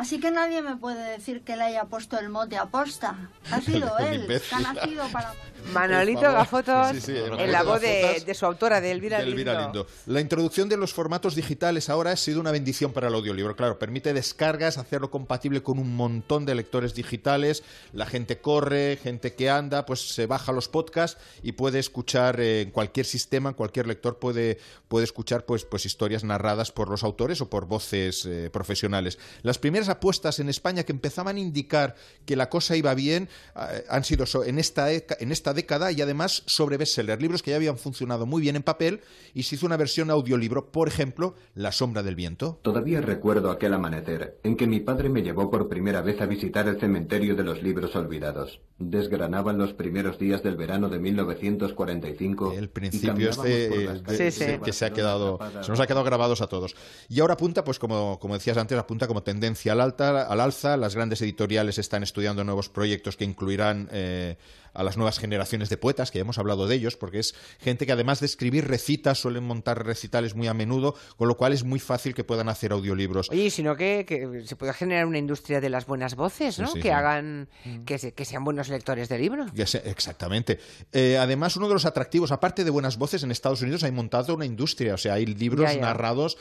T: Así que nadie me puede decir que le haya puesto el mote aposta. Ha [LAUGHS] sido él, que ha nacido para... [LAUGHS]
A: Manolito. Gafotos,
D: Sí, sí,
A: en la voz de, su autora, de Elvira,
D: de Elvira
A: Lindo.
D: Lindo. La introducción de los formatos digitales ahora ha sido una bendición para el audiolibro. Claro, permite descargas, hacerlo compatible con un montón de lectores digitales. La gente corre, gente que anda, pues se baja los podcasts y puede escuchar eh, en cualquier sistema, en cualquier lector puede, puede escuchar pues, pues historias narradas por los autores o por voces eh, profesionales. Las primeras apuestas en España que empezaban a indicar que la cosa iba bien eh, han sido en esta, en esta década y además sobre bestseller, libros que ya habían funcionado muy bien en papel y se hizo una versión audiolibro, por ejemplo, La sombra del viento.
U: Todavía recuerdo aquel amanecer en que mi padre me llevó por primera vez a visitar el cementerio de los libros olvidados. Desgranaban los primeros días del verano de 1945.
D: El principio este eh,
A: Sí, sí.
D: que se ha quedado se nos ha quedado grabados a todos y ahora apunta pues como, como decías antes apunta como tendencia al alta al alza las grandes editoriales están estudiando nuevos proyectos que incluirán eh, a las nuevas generaciones de poetas, que ya hemos hablado de ellos, porque es gente que además de escribir recitas, suelen montar recitales muy a menudo, con lo cual es muy fácil que puedan hacer audiolibros.
A: Oye, y sino que, que se puede generar una industria de las buenas voces, ¿no?
D: sí,
A: que
D: sí.
A: hagan, que, se- que sean buenos lectores de libros.
D: Exactamente. Eh, además, uno de los atractivos, aparte de buenas voces, en Estados Unidos hay montado una industria. O sea, hay libros
A: Ya, ya.
D: narrados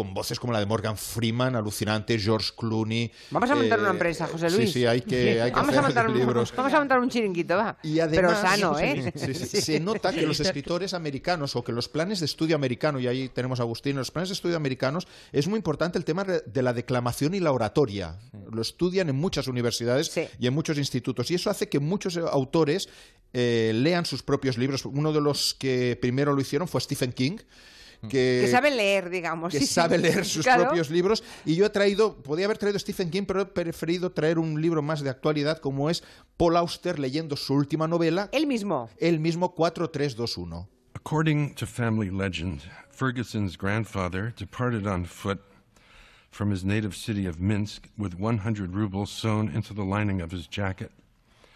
D: con voces como la de Morgan Freeman, alucinante, George Clooney.
A: Vamos a montar
D: Eh,
A: una empresa, José
D: Sí,
A: Luis.
D: sí, hay que, [LAUGHS] hay que
A: vamos, a
D: hacer
A: montar un,
D: libros.
A: vamos a montar un chiringuito, va.
D: Y además,
A: Pero sano, ¿eh?
D: Sí, sí, [LAUGHS] Se nota que los escritores americanos o que los planes de estudio americano, y ahí tenemos a Agustín, los planes de estudio americanos es muy importante el tema de la declamación y la oratoria. Lo estudian en muchas universidades y en muchos institutos. Y eso hace que muchos eh, autores eh, lean sus propios libros. Uno de los que primero lo hicieron fue Stephen King. Que,
A: Que sabe leer, digamos.
D: que
A: sí, sí.
D: sabe leer sus
A: Claro.
D: propios libros. Y yo he traído, podía haber traído Stephen King, pero he preferido traer un libro más de actualidad como es Paul Auster leyendo su última novela.
A: Él mismo.
D: Él mismo 4321.
V: According to family legend, Ferguson's grandfather departed on foot from his native city of Minsk with 100 rubles sewn into the lining of his jacket.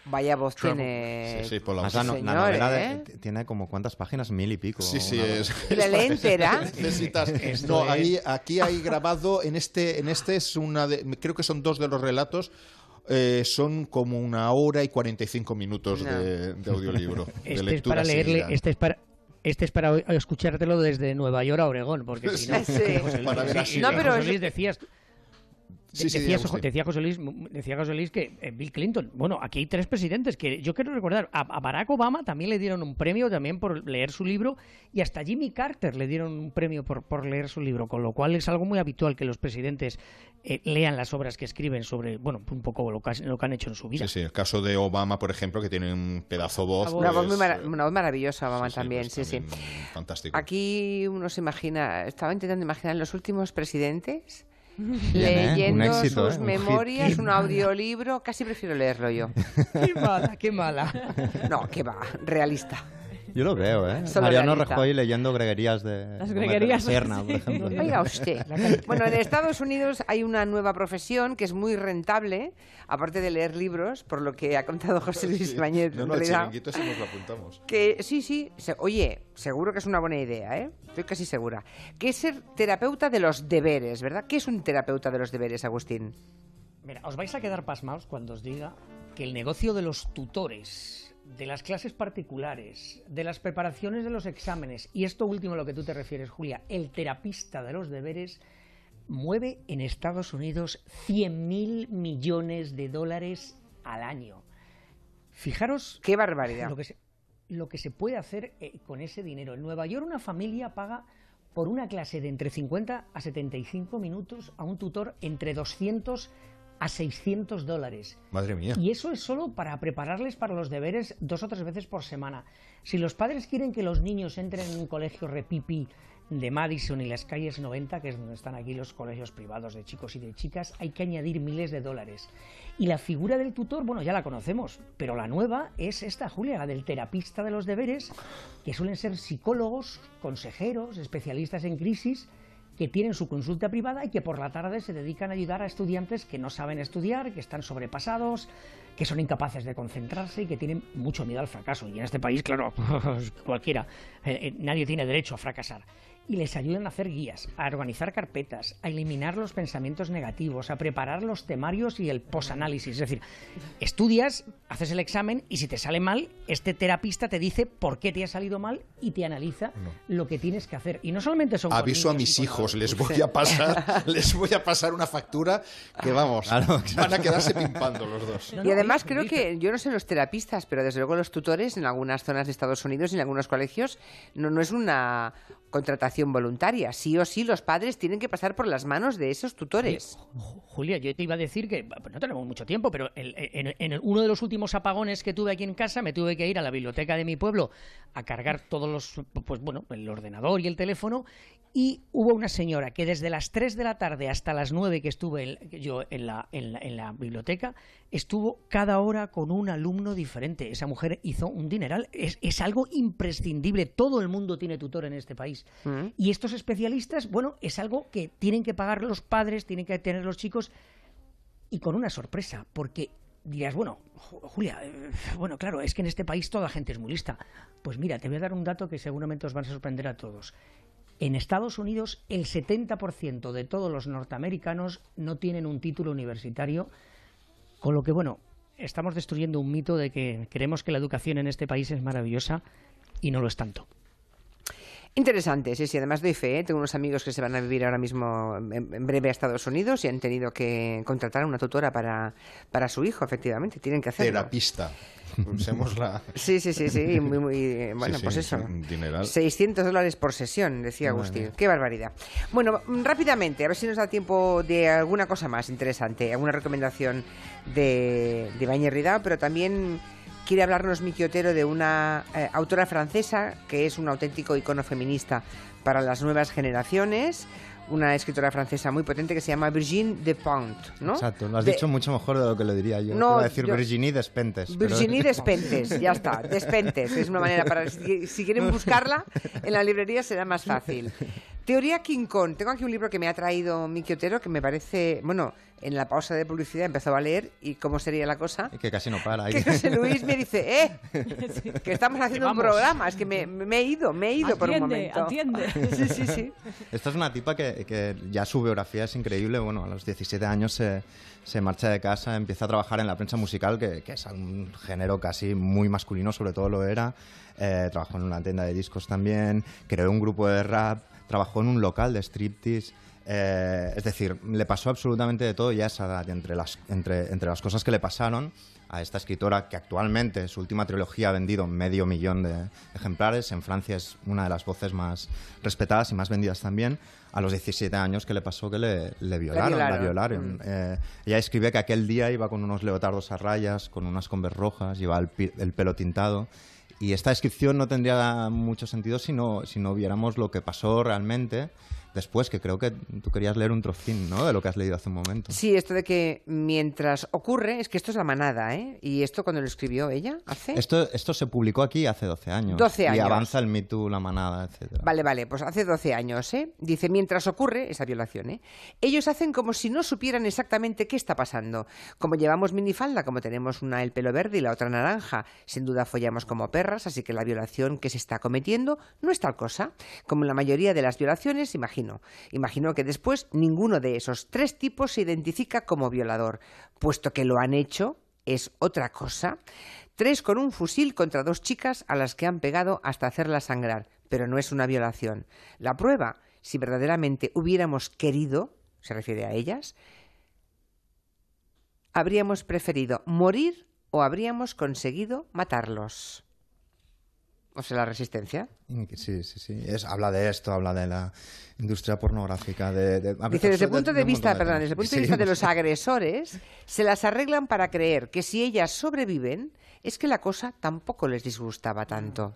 A: Vaya voz tiene.
D: Sí, sí,
E: Además, la, no- la
A: señor,
E: novela
A: ¿eh?
E: tiene como cuántas páginas, mil y pico.
D: Sí, sí, es.
E: cosa.
A: ¿Y la lee entera? [LAUGHS]
D: Necesitas. [LAUGHS] No, ahí, aquí hay grabado, en este, en este es una de, creo que son dos de los relatos. eh, son como una hora y 45 minutos
A: No.
D: de, de audiolibro. de
B: Este es para leerle,
D: seguida.
B: este es para este es para o- escuchártelo desde Nueva York a Oregón, porque [LAUGHS] si no,
A: Sí.
B: José Luis,
D: Para ver
B: sí,
A: No, pero
B: José Luis decías
D: Sí, sí,
B: decía, José Luis, decía José Luis que eh, Bill Clinton, bueno, aquí hay tres presidentes que yo quiero recordar, a, a Barack Obama también le dieron un premio también por leer su libro y hasta Jimmy Carter le dieron un premio por, por leer su libro, con lo cual es algo muy habitual que los presidentes eh, lean las obras que escriben sobre, bueno, un poco lo que, lo que han hecho en su vida.
D: Sí, sí, el caso de Obama, por ejemplo, que tiene un pedazo voz.
A: Una voz, muy
D: pues,
A: mara- una voz maravillosa, mamá,
D: sí, sí,
A: también,
D: pues
A: sí, sí.
D: Fantástico.
A: Aquí uno se imagina, estaba intentando imaginar los últimos presidentes
E: Bien, ¿eh?
A: Leyendo
E: éxito,
A: sus
E: ¿eh? Hit.
A: memorias,
B: Qué
A: un audiolibro, casi prefiero leerlo yo.
B: Qué mala, qué mala.
A: No, que va, realista.
E: Yo lo veo, ¿eh?
A: Solo
E: Mariano
A: realista.
E: Rajoy leyendo greguerías de
C: Las
E: de
C: greguerías.
E: Serna, por ejemplo.
A: Oiga usted. Bueno, en Estados Unidos hay una nueva profesión que es muy rentable, aparte de leer libros, por lo que ha contado José Luis [LAUGHS]
D: Sí. No,
A: en
D: no, el
A: realidad.
D: chiringuito sí nos lo apuntamos.
A: Que sí, sí. se- oye, seguro que es una buena idea, ¿eh? Estoy casi segura. Que es ser terapeuta de los deberes, ¿verdad? ¿Qué es un terapeuta de los deberes, Agustín?
B: Mira, os vais a quedar pasmados cuando os diga que el negocio de los tutores, de las clases particulares, de las preparaciones de los exámenes, y esto último a lo que tú te refieres, Julia, el terapista de los deberes, mueve en Estados Unidos 100.000 millones de dólares al año. Fijaros
A: ¡Qué barbaridad!
B: lo que se, lo que se puede hacer eh, con ese dinero. En Nueva York una familia paga por una clase de entre 50 a 75 minutos a un tutor entre 200 a 600 dólares.
D: Madre mía.
B: Y eso es solo para prepararles para los deberes dos o tres veces por semana. Si los padres quieren que los niños entren en un colegio repipi de Madison y las calles 90, que es donde están aquí los colegios privados de chicos y de chicas, hay que añadir miles de dólares. Y la figura del tutor, bueno, ya la conocemos, pero la nueva es esta, Julia, la del terapista de los deberes, que suelen ser psicólogos, consejeros, especialistas en crisis, que tienen su consulta privada y que por la tarde se dedican a ayudar a estudiantes que no saben estudiar, que están sobrepasados, que son incapaces de concentrarse y que tienen mucho miedo al fracaso. Y en este país, claro, [LAUGHS] cualquiera, eh, eh, nadie tiene derecho a fracasar y les ayudan a hacer guías, a organizar carpetas, a eliminar los pensamientos negativos, a preparar los temarios y el posanálisis. Es decir, estudias, haces el examen y si te sale mal, este terapista te dice por qué te ha salido mal y te analiza lo que tienes que hacer. Y no solamente son
D: aviso a mis hijos, les voy a pasar, [LAUGHS] les voy a pasar una factura que vamos, van a quedarse pimpando los dos.
A: y además creo que yo no sé los terapistas, pero desde luego los tutores en algunas zonas de Estados Unidos y en algunos colegios no, no es una contratación voluntaria. Sí o sí, los padres tienen que pasar por las manos de esos tutores.
B: Julia, yo te iba a decir que pues no tenemos mucho tiempo, pero en, uno de los últimos apagones que tuve aquí en casa me tuve que ir a la biblioteca de mi pueblo a cargar todos los, pues bueno, el ordenador y el teléfono y hubo una señora que desde las 3 de la tarde hasta las 9 que estuve yo en la, en la, biblioteca, estuvo cada hora con un alumno diferente. Esa mujer hizo un dineral. Es, es algo imprescindible. Todo el mundo tiene tutor en este país. Mm. Y estos especialistas, bueno, es algo que tienen que pagar los padres, tienen que tener los chicos. Y con una sorpresa, porque dirás, bueno, Julia, eh, bueno, claro, es que en este país toda la gente es muy lista. Pues mira, te voy a dar un dato que seguramente os va a sorprender a todos. En Estados Unidos, el 70% de todos los norteamericanos no tienen un título universitario, con lo que, bueno, estamos destruyendo un mito de que creemos que la educación en este país es maravillosa y no lo es tanto.
A: Interesante, sí, sí. Además doy fe. ¿eh? Tengo unos amigos que se van a vivir ahora mismo en, breve a Estados Unidos y han tenido que contratar a una tutora para, para su hijo, efectivamente. Tienen que hacerlo.
D: Terapista. [LAUGHS] Usemos la...
A: Sí, sí, sí, sí. Muy, muy, bueno, pues eso. 600 dólares por sesión, decía Agustín. Qué barbaridad. Bueno, rápidamente, a ver si nos da tiempo de alguna cosa más interesante, alguna recomendación de, de Bañer pero también quiere hablarnos Miki Otero de una eh, autora francesa que es un auténtico icono feminista para las nuevas generaciones, una escritora francesa muy potente que se llama Virginie Despentes, ¿no?
E: Exacto, lo has dicho mucho mejor de lo que lo diría yo. No, Iba a decir Virginie Despentes.
A: Virginie [LAUGHS] Despentes, ya está, Despentes, es una manera para... si quieren buscarla en la librería será más fácil. Teoría King Kong. Tengo aquí un libro que me ha traído Miki Otero que me parece, bueno, en la pausa de publicidad empezó a leer y cómo sería la cosa.
E: que casi no para.
A: Que José Luis me dice, [LAUGHS] eh, que estamos haciendo un programa. Es que me, he ido, me he ido por un momento.
C: Atiende. [LAUGHS]
A: sí, sí, sí.
E: Esta es una tipa que, ya su biografía es increíble. Bueno, a los 17 años se, se marcha de casa, empieza a trabajar en la prensa musical, que, es un género casi muy masculino, sobre todo lo era. Eh, trabajó en una tienda de discos también, creó un grupo de rap trabajó en un local de striptease. Eh, es decir, le pasó absolutamente de todo ya esa edad. Entre las, entre, entre las cosas que le pasaron a esta escritora, que actualmente su última trilogía ha vendido medio millón de ejemplares, en Francia es una de las voces más respetadas y más vendidas también, a los 17 años que le pasó que le, violaron. La violaron. Mm. Eh, ella escribe que aquel día iba con unos leotardos a rayas, con unas converse rojas, llevaba el pelo tintado y esta descripción no tendría mucho sentido si no, si no viéramos lo que pasó realmente después, que creo que tú querías leer un trocín, ¿no? De lo que has leído hace un momento.
A: Sí, esto de que mientras ocurre, es que esto es la manada, ¿eh? Y esto cuando lo escribió ella, hace...
E: Esto, esto se publicó aquí hace 12 años.
A: 12 años.
E: Y avanza el Me Too, la manada, etcétera.
A: Vale, vale, pues hace 12 años, ¿eh? Dice, mientras ocurre esa violación, ¿eh? Ellos hacen como si no supieran exactamente qué está pasando. Como llevamos minifalda, como tenemos una el pelo verde y la otra naranja, sin duda follamos como perras, así que la violación que se está cometiendo no es tal cosa. Como la mayoría de las violaciones, imagino que después ninguno de esos tres tipos se identifica como violador, puesto que lo han hecho es otra cosa. Tres con un fusil contra dos chicas a las que han pegado hasta hacerlas sangrar, pero no es una violación. La prueba, si verdaderamente hubiéramos querido, se refiere a ellas, habríamos preferido morir o habríamos conseguido matarlos. O sea, la resistencia.
E: Sí, sí, sí. Es, habla de esto, habla de la industria pornográfica. De, de-
A: Dice, desde el punto de, vista,
E: montón
A: perdón, desde el punto de
E: Sí,
A: vista de los
E: sí.
A: agresores, se las arreglan para creer que si ellas sobreviven, es que la cosa tampoco les disgustaba tanto.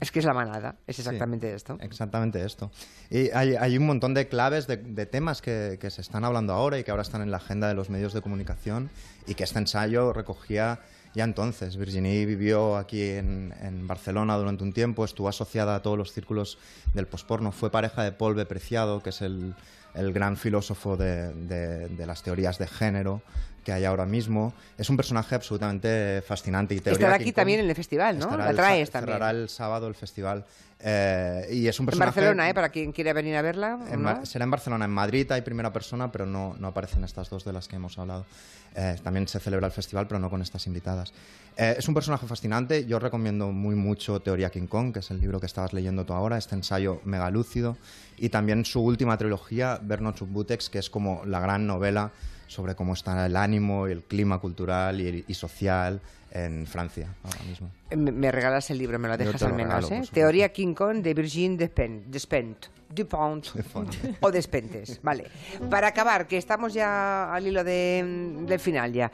A: Es que es la manada, es
E: Sí,
A: exactamente esto.
E: Exactamente esto. Y hay, hay un montón de claves de, de temas que, que se están hablando ahora y que ahora están en la agenda de los medios de comunicación y que este ensayo recogía ya entonces. Virginie vivió aquí en, en Barcelona durante un tiempo, estuvo asociada a todos los círculos del posporno, fue pareja de Paul B. Preciado, que es el, el gran filósofo de, de- de las teorías de género que hay ahora mismo. Es un personaje absolutamente fascinante. Y teoría
A: Estará aquí también en el festival, ¿no? La traes también.
E: Cerrará el sábado el festival. Eh, y es un
A: En
E: personaje...
A: Barcelona, ¿eh? Para quien quiera venir a verla. ¿o
E: En
A: no?
E: Será en Barcelona, en Madrid hay primera persona, pero no, no aparecen estas dos de las que hemos hablado. Eh, también se celebra el festival, pero no con estas invitadas. Eh, es un personaje fascinante. Yo recomiendo muy mucho Teoría King Kong, que es el libro que estabas leyendo tú ahora, este ensayo megalúcido. Y también su última trilogía, Bernard Butex, que es como la gran novela sobre cómo está el ánimo y el clima cultural y, y social en Francia ahora mismo.
A: Me, me regalas el libro, me lo dejas al menos,
E: regalo,
A: ¿eh? Teoría King Kong de Virgin Despentes. Despent. [LAUGHS] Dupont. o Despentes. Vale. Para acabar, que estamos ya al hilo de- del final ya.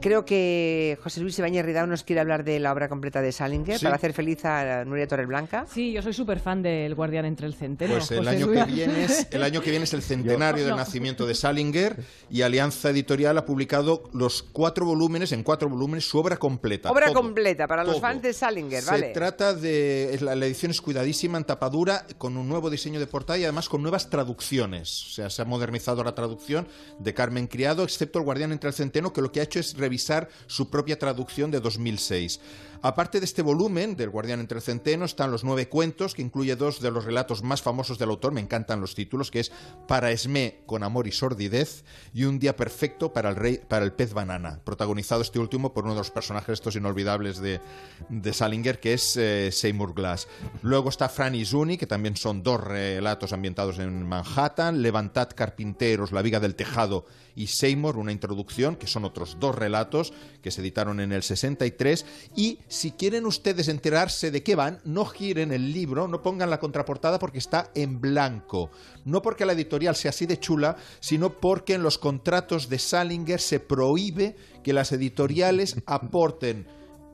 A: Creo que José Luis Ibáñez Ridao nos quiere hablar de la obra completa de Salinger
C: Sí.
A: para hacer feliz a Nuria Torreblanca.
C: Sí, yo soy súper fan del Guardián entre el Centeno.
D: Pues el
C: José
D: año,
C: Luis.
D: que viene es, el año que viene es el centenario del
C: No.
D: nacimiento de Salinger y Alianza Editorial ha publicado los cuatro volúmenes, en cuatro volúmenes, su obra completa.
A: Obra
D: todo.
A: completa para los
D: todo.
A: fans de Salinger,
D: Se
A: ¿vale?
D: trata de. La, la edición es cuidadísima en tapadura, con un nuevo diseño de portada y además con nuevas traducciones. O sea, se ha modernizado la traducción de Carmen Criado, excepto El Guardián entre el Centeno, que lo que ha hecho es revisar su propia traducción de 2006. Aparte de este volumen del Guardián entre el Centeno, están los nueve cuentos, que incluye dos de los relatos más famosos del autor, me encantan los títulos, que es Para Esmé con amor y sordidez y Un día perfecto para el rey, para el pez banana, protagonizado este último por uno de los personajes estos inolvidables de, de Salinger, que es eh, Seymour Glass. Luego está Franny Zuni, que también son dos relatos ambientados en Manhattan, Levantad Carpinteros, La viga del tejado y Seymour, una introducción, que son otros dos relatos que se editaron en el 63. Y si quieren ustedes enterarse de qué van, no giren el libro, no pongan la contraportada porque está en blanco. No porque la editorial sea así de chula, sino porque en los contratos de Salinger se prohíbe que las editoriales [LAUGHS] aporten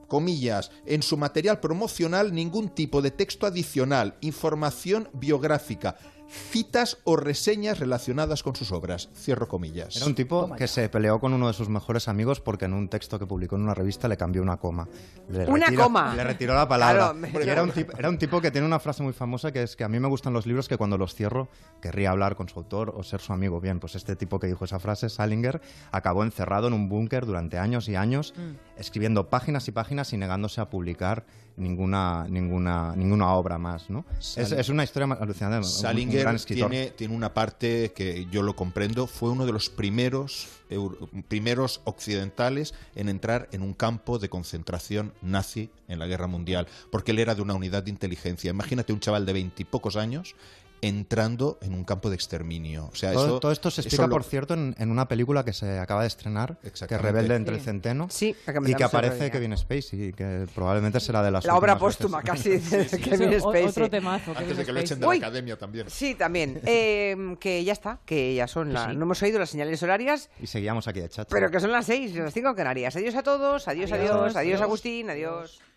D: comillas, en su material promocional ningún tipo de texto adicional, información biográfica, citas o reseñas relacionadas con sus obras. Cierro comillas.
E: Era un tipo que se peleó con uno de sus mejores amigos porque en un texto que publicó en una revista le cambió una coma. Le
A: Una
E: retiró-
A: coma.
E: Le retiró la palabra.
A: Claro,
E: Porque era, un tipo, era un tipo que tiene una frase muy famosa que es que a mí me gustan los libros que cuando los cierro querría hablar con su autor o ser su amigo. Bien, pues este tipo que dijo esa frase, Salinger, acabó encerrado en un búnker durante años y años,
A: Mm.
E: escribiendo páginas y páginas y negándose a publicar ninguna, ninguna, ninguna obra más. ¿no? Es, es una historia alucinante. un
D: Salinger
E: gran escritor.
D: tiene, tiene una parte que yo lo comprendo, fue uno de los primeros, euro- primeros occidentales en entrar en un campo de concentración nazi en la guerra mundial, porque él era de una unidad de inteligencia. Imagínate un chaval de veintipocos años entrando en un campo de exterminio. O sea,
E: todo,
D: eso,
E: todo esto se explica,
D: lo-
E: por cierto, en, en una película que se acaba de estrenar, que es. Rebelde entre el. Centeno,
A: Sí,
E: y que aparece. Kevin Spacey, que probablemente será de las
A: La obra póstuma
E: veces.
A: casi [LAUGHS] de
C: Sí,
A: Kevin Spacey.
C: otro temazo,
D: Antes
C: Kevin
D: de que lo echen de
A: Uy.
D: la academia también.
A: Sí, también. Eh, que ya está, que ya son las...
E: Sí.
A: No hemos oído las señales horarias,
E: Y seguíamos aquí de chat.
A: pero que son las seis, las cinco en Canarias. Adiós a todos, adiós, adiós,
C: Adiós.
A: adiós, Agustín, adiós.